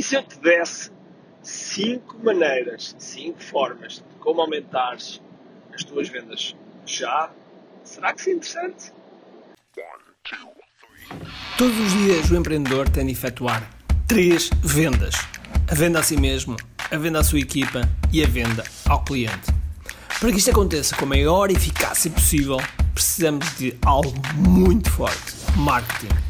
E se eu te desse cinco maneiras, cinco formas de como aumentares as tuas vendas já, será que isso é interessante? Todos os dias o empreendedor tem de efetuar três vendas: a venda a si mesmo, a venda à sua equipa e a venda ao cliente. Para que isto aconteça com a maior eficácia possível, precisamos de algo muito forte: marketing.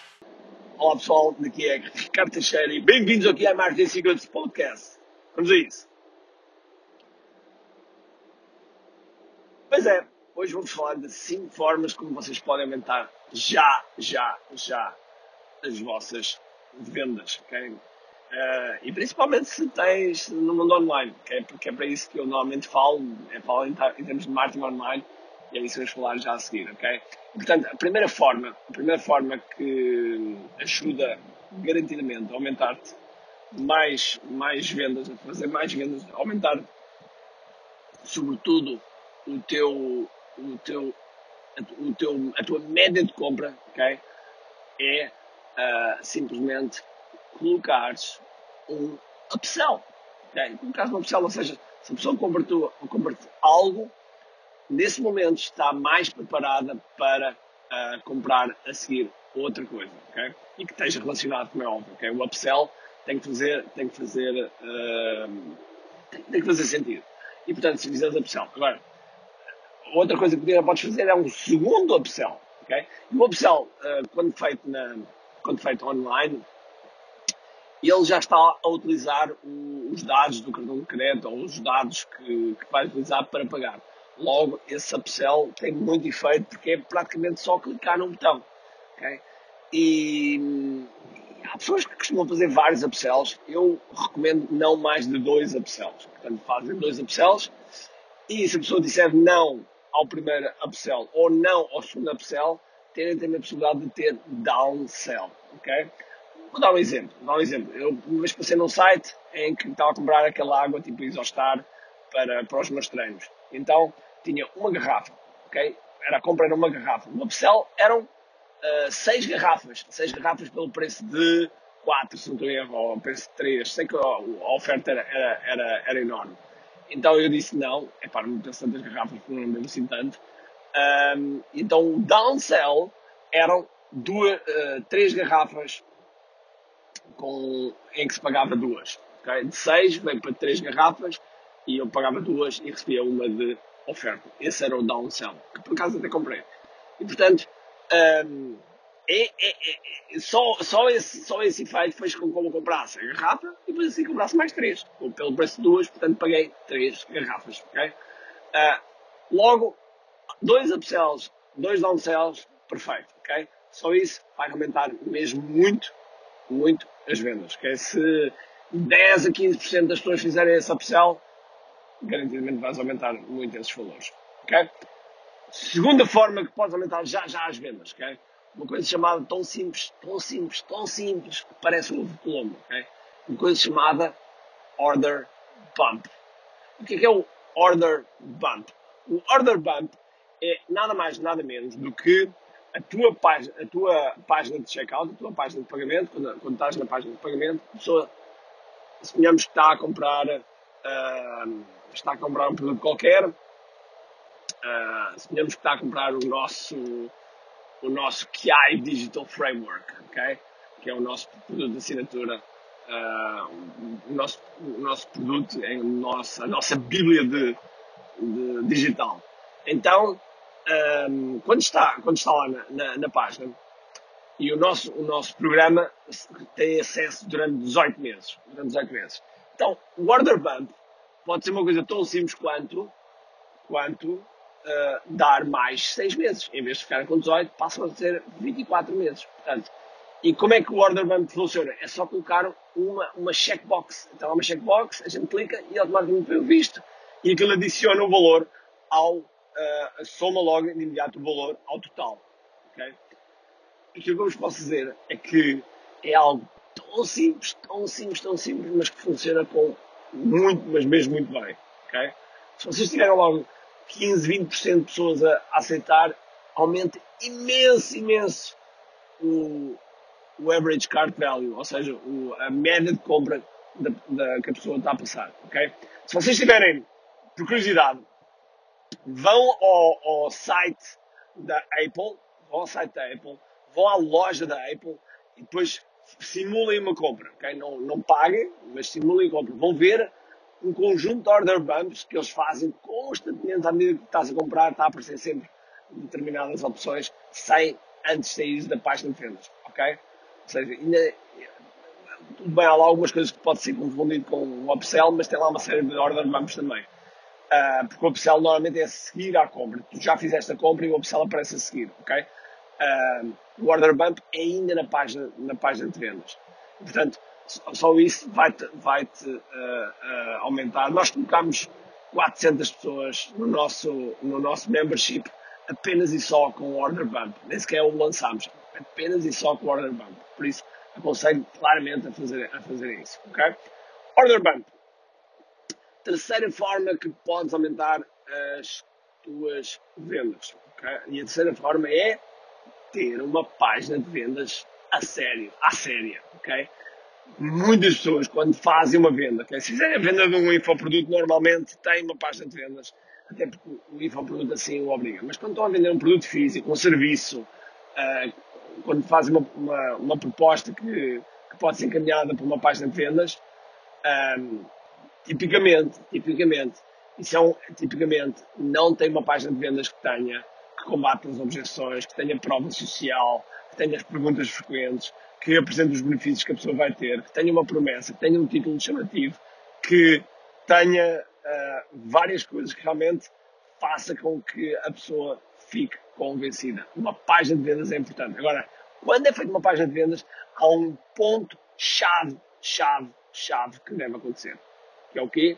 Olá pessoal, daqui é Ricardo Teixeira e bem-vindos ao QI Marketing Secrets Podcast. Vamos a isso. Pois é, hoje vamos falar de 5 formas como vocês podem aumentar já, já, já as vossas vendas, ok? Uh, e principalmente se tens no mundo online, okay? porque é para isso que eu normalmente falo, é falo em, em termos de marketing online e é vamos falar já a seguir, ok? portanto, a primeira forma, a primeira forma que ajuda garantidamente a aumentar-te mais, mais vendas, a fazer mais vendas, a aumentar sobretudo o teu, o teu, o teu, a tua média de compra, ok? É uh, simplesmente colocares um upsell, ok? Colocares um upsell, ou seja, se a pessoa compra, compra algo, nesse momento está mais preparada para uh, comprar a seguir outra coisa, ok? E que esteja relacionado, como é óbvio, ok? O upsell tem que fazer, tem que fazer, uh, tem, tem, que fazer sentido. E portanto, se fizeres upsell, agora, outra coisa que podes fazer é um segundo upsell, ok? E o upsell, uh, quando feito na, quando feito online, ele já está a utilizar o, os dados do cartão de crédito ou os dados que, que vai utilizar para pagar. Logo, esse upsell tem muito efeito porque é praticamente só clicar num botão. Okay? E, há pessoas que costumam fazer vários upsells. Eu recomendo não mais de dois upsells. Portanto, fazem dois upsells e se a pessoa disser não ao primeiro upsell ou não ao segundo upsell, terem também a possibilidade de ter downsell, ok? Vou dar um exemplo, vou dar um exemplo. Eu uma vez passei num site em que estava a comprar aquela água tipo Isostar para, para os meus treinos. Então tinha uma garrafa, ok? Era a compra era uma garrafa. No upsell eram uh, seis garrafas, seis garrafas pelo preço de quatro, se não estou erro, ou preço de três. Sei que a, oferta era, era, era, era enorme. Então eu disse não, é para não ter tantas garrafas, porque não devo assim tanto. Um, então o downsell eram duas, uh, três garrafas com, em que se pagava duas. Okay? De seis veio para três garrafas e eu pagava duas e recebia uma de oferta. Esse era o downsell, que por acaso até comprei. E portanto, um, é, é, é, só, só, esse, só esse efeito fez com que eu comprasse a garrafa e depois assim comprasse mais três. Pelo preço de duas, portanto paguei três garrafas. Okay? Uh, logo, dois upsells, dois downsells, perfeito, ok? Só isso vai aumentar mesmo muito, muito as vendas, ok? Se 10 a 15% das pessoas fizerem esse upsell, garantidamente vais aumentar muito esses valores, ok? Segunda forma que podes aumentar já já as vendas, ok? Uma coisa chamada tão simples, tão simples, tão simples, que parece um ovo colombo, ok? Uma coisa chamada order bump. O que é, que é o order bump? O order bump é nada mais, nada menos do que a tua página, a tua página de checkout, a tua página de pagamento, quando, quando estás na página de pagamento, a pessoa, suponhamos que está a comprar, uh, está a comprar um produto qualquer, uh, suponhamos que está a comprar o nosso, o nosso KI Digital Framework, ok? Que é o nosso produto de assinatura, uh, o, nosso, o nosso produto, é a nossa, a nossa bíblia de, de digital. Então, um, quando, está, quando está lá na, na, na, página, e o nosso, o nosso programa tem acesso durante 18 meses. Durante 18 meses. Então, o order bump pode ser uma coisa tão simples quanto, quanto uh, dar mais 6 meses. Em vez de ficar com 18, passam a ser 24 meses. Portanto, E como é que o order bump funciona? É só colocar uma, uma checkbox. Então há uma checkbox, a gente clica e automaticamente o visto e aquilo adiciona o valor ao, uh, soma logo de imediato o valor ao total. Okay? Aquilo que eu vos posso dizer é que é algo tão simples, tão simples, tão simples, mas que funciona com muito, mas mesmo muito bem. Okay? Se vocês tiverem logo 15, 20% de pessoas a aceitar, aumenta imenso, imenso o, o average cart value, ou seja, o, a média de compra da, da, que a pessoa está a passar. Okay? Se vocês tiverem, por curiosidade, vão ao, ao site da Apple, vão ao site da Apple, vão à loja da Apple e depois simulem uma compra. Okay? Não, não paguem, mas simulem compra. Vão ver um conjunto de order bumps que eles fazem constantemente à medida que estás a comprar, está a aparecer sempre determinadas opções sem antes sair da página de vendas. Ok? Ou seja, ainda, tudo bem, há lá algumas coisas que pode ser confundido com o upsell, mas tem lá uma série de order bumps também. Uh, porque o upsell normalmente é seguir à compra. Tu já fizeste a compra e o upsell aparece a seguir, ok? Uh, o order bump é ainda na página, na página de vendas. Portanto, só isso vai-te vai uh, uh, aumentar. Nós colocamos 400 pessoas no nosso, no nosso membership apenas e só com o order bump. Nem sequer o lançamos. Apenas e só com o order bump. Por isso, aconselho claramente a fazer, a fazer isso. ok? Order bump. Terceira forma que podes aumentar as tuas vendas. Okay? E a terceira forma é ter uma página de vendas a sério, à séria, ok? muitas pessoas, quando fazem uma venda, okay? se fizerem a venda de um infoproduto, normalmente têm uma página de vendas, até porque o infoproduto assim o obriga. Mas quando estão a vender um produto físico, um serviço, uh, quando fazem uma, uma, uma proposta que, que, pode ser encaminhada por uma página de vendas, um, tipicamente, tipicamente, isso é um, tipicamente não tem uma página de vendas que tenha, que combate as objeções, que tenha prova social, que tenha as perguntas frequentes, que apresente os benefícios que a pessoa vai ter, que tenha uma promessa, que tenha um título chamativo, que tenha uh, várias coisas que realmente faça com que a pessoa fique convencida. Uma página de vendas é importante. Agora, quando é feita uma página de vendas, há um ponto chave, chave, chave que deve acontecer. Que é o quê?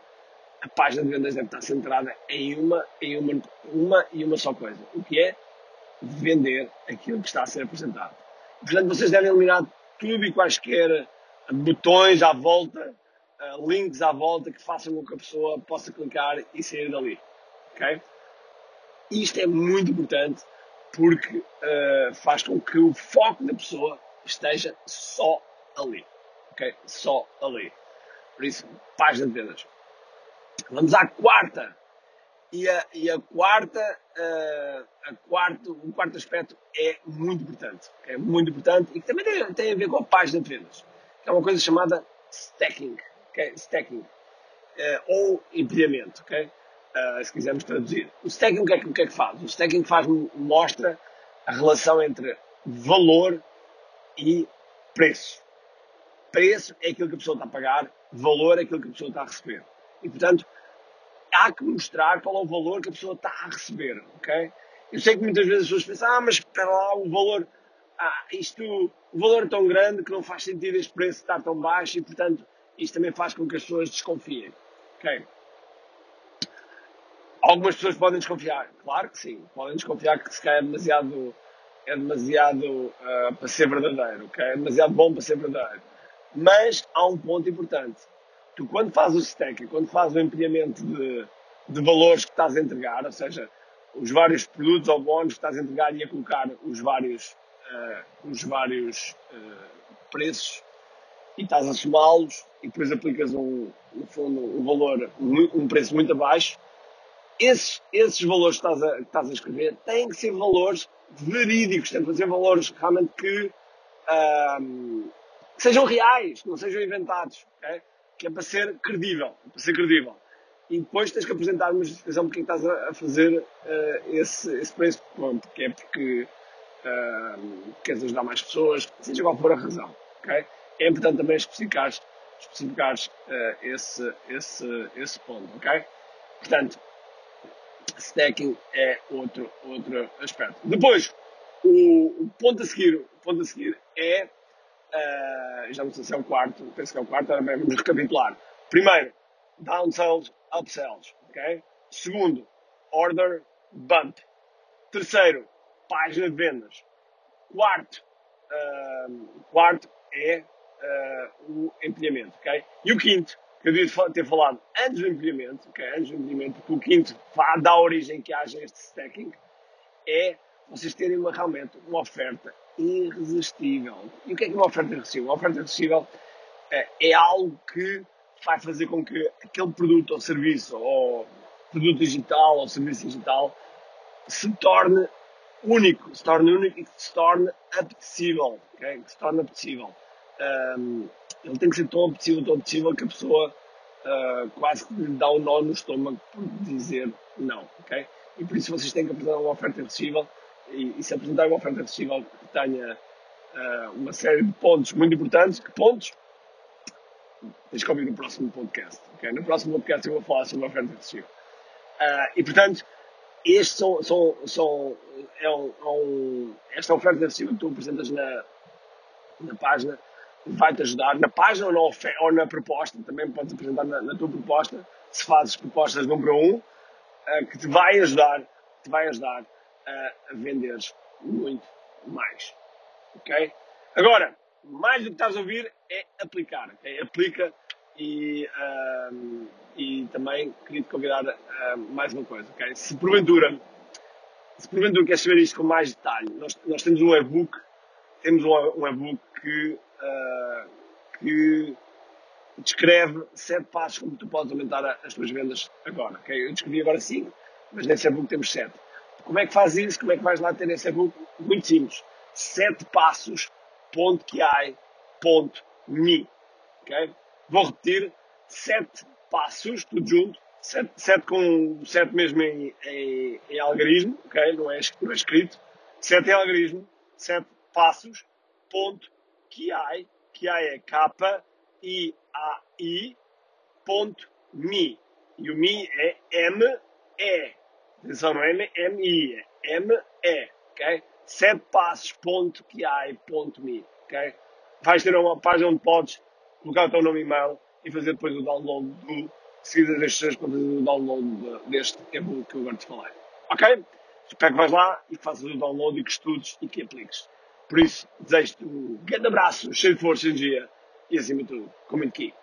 A página de vendas deve estar centrada em uma, em uma, uma e uma só coisa. O que é? Vender aquilo que está a ser apresentado. Portanto, vocês devem eliminar tudo e quaisquer botões à volta, uh, links à volta que façam com que a pessoa possa clicar e sair dali. Ok? Isto é muito importante porque uh, faz com que o foco da pessoa esteja só ali. Ok? Só ali. Por isso, página de vendas. Vamos à quarta e a, e a quarta, uh, a quarto, o quarto aspecto é muito importante. É muito importante e que também tem, tem a ver com a página de vendas. Que é uma coisa chamada stacking. Okay? Stacking. Uh, ou empilhamento. Okay? Uh, se quisermos traduzir. O stacking o que, é que, o que é que faz? O stacking faz, mostra a relação entre valor e preço. Preço é aquilo que a pessoa está a pagar, valor é aquilo que a pessoa está a receber. E, portanto, há que mostrar qual é o valor que a pessoa está a receber, ok? Eu sei que muitas vezes as pessoas pensam, ah, mas espera lá, o valor, ah, isto, o valor é tão grande que não faz sentido este preço estar tão baixo e, portanto, isto também faz com que as pessoas desconfiem, ok? Algumas pessoas podem desconfiar, claro que sim, podem desconfiar que se calhar é demasiado, é demasiado uh, para ser verdadeiro, ok? É demasiado bom para ser verdadeiro. Mas há um ponto importante tu quando fazes o stack, quando fazes o empenhamento de, de valores que estás a entregar, ou seja, os vários produtos ou bónus que estás a entregar e a colocar os vários, uh, os vários uh, preços e estás a somá-los e depois aplicas um, no fundo um valor, um preço muito abaixo, esses, esses valores que estás, a, que estás a escrever têm que ser valores verídicos, têm que ser valores realmente que, uh, que sejam reais, que não sejam inventados. Okay? Que é para ser credível, para ser credível. E depois tens que apresentar uma justificação porque estás a fazer uh, esse, esse preço, porque é porque uh, queres ajudar mais pessoas, seja qual for a razão. Okay? É importante também especificar, especificar uh, esse, esse, esse ponto. Okay? Portanto, stacking é outro, outro aspecto. Depois, o, o, ponto a seguir, o ponto a seguir é já não sei se é o quarto, penso que é o quarto, agora vamos recapitular. Primeiro, downsells, upsells, ok? Segundo, order bump. Terceiro, página de vendas. Quarto, uh, quarto é uh, o empilhamento, ok? E o quinto, que eu devia ter falado antes do empilhamento, ok? Antes do empilhamento, porque o quinto dá origem que haja este stacking, é vocês terem uma, realmente uma oferta irresistível. E o que é que uma oferta irresistível? Uma oferta irresistível é, é algo que vai fazer com que aquele produto ou serviço, ou produto digital ou serviço digital, se torne único, se torne único e se torne apetecível, okay? se torne apetecível. Um, ele tem que ser tão apetecível, tão apetecível que a pessoa uh, quase que lhe dá um nó no estômago por dizer não, ok? E por isso vocês têm que apresentar uma oferta irresistível e, e se apresentar uma oferta irresistível que tenha uh, uma série de pontos muito importantes, que pontos? Tens que ouvir no próximo podcast, ok? No próximo podcast eu vou falar sobre a oferta irresistível. Uh, e portanto, estes são, são, são é um, é um, esta oferta irresistível que tu apresentas na, na página vai-te ajudar na página ou na, ou na proposta, também podes apresentar na, na, tua proposta, se fazes propostas um para um, uh, que te vai ajudar, te vai ajudar a venderes muito mais. Ok? Agora, mais do que estás a ouvir é aplicar. Okay? Aplica e, um, e também queria te convidar a mais uma coisa. Okay? Se porventura, se porventura queres saber isto com mais detalhe, nós, nós temos um e-book, temos um e-book que, uh, que descreve sete passos como tu podes aumentar as tuas vendas agora. Okay? Eu descrevi agora cinco, mas nesse e-book temos sete. Como é que faz isso? Como é que vais lá ter esse e-book? Muito simples. Sete passos.ki.me. Ok? Vou repetir. Sete passos, tudo junto. Sete, sete com sete mesmo em, em, em algarismo, ok? Não é, não é escrito. Sete em algarismo. Sete passos. Ponto. Ki. Ki é K-I-A-I. Ponto. Me. E o me é M-E. Atenção, é é M-E, ok? Sete passos.ki.me, ok? Vais ter uma página onde podes colocar o teu nome e e-mail e fazer depois o download do, seguida destes para fazer o download deste e-book que eu agora te falei. Ok? Espero que vais lá e que faças o download e que estudes e que apliques. Por isso, desejo-te um grande abraço, cheio de força, energia e acima de tudo, comente aqui.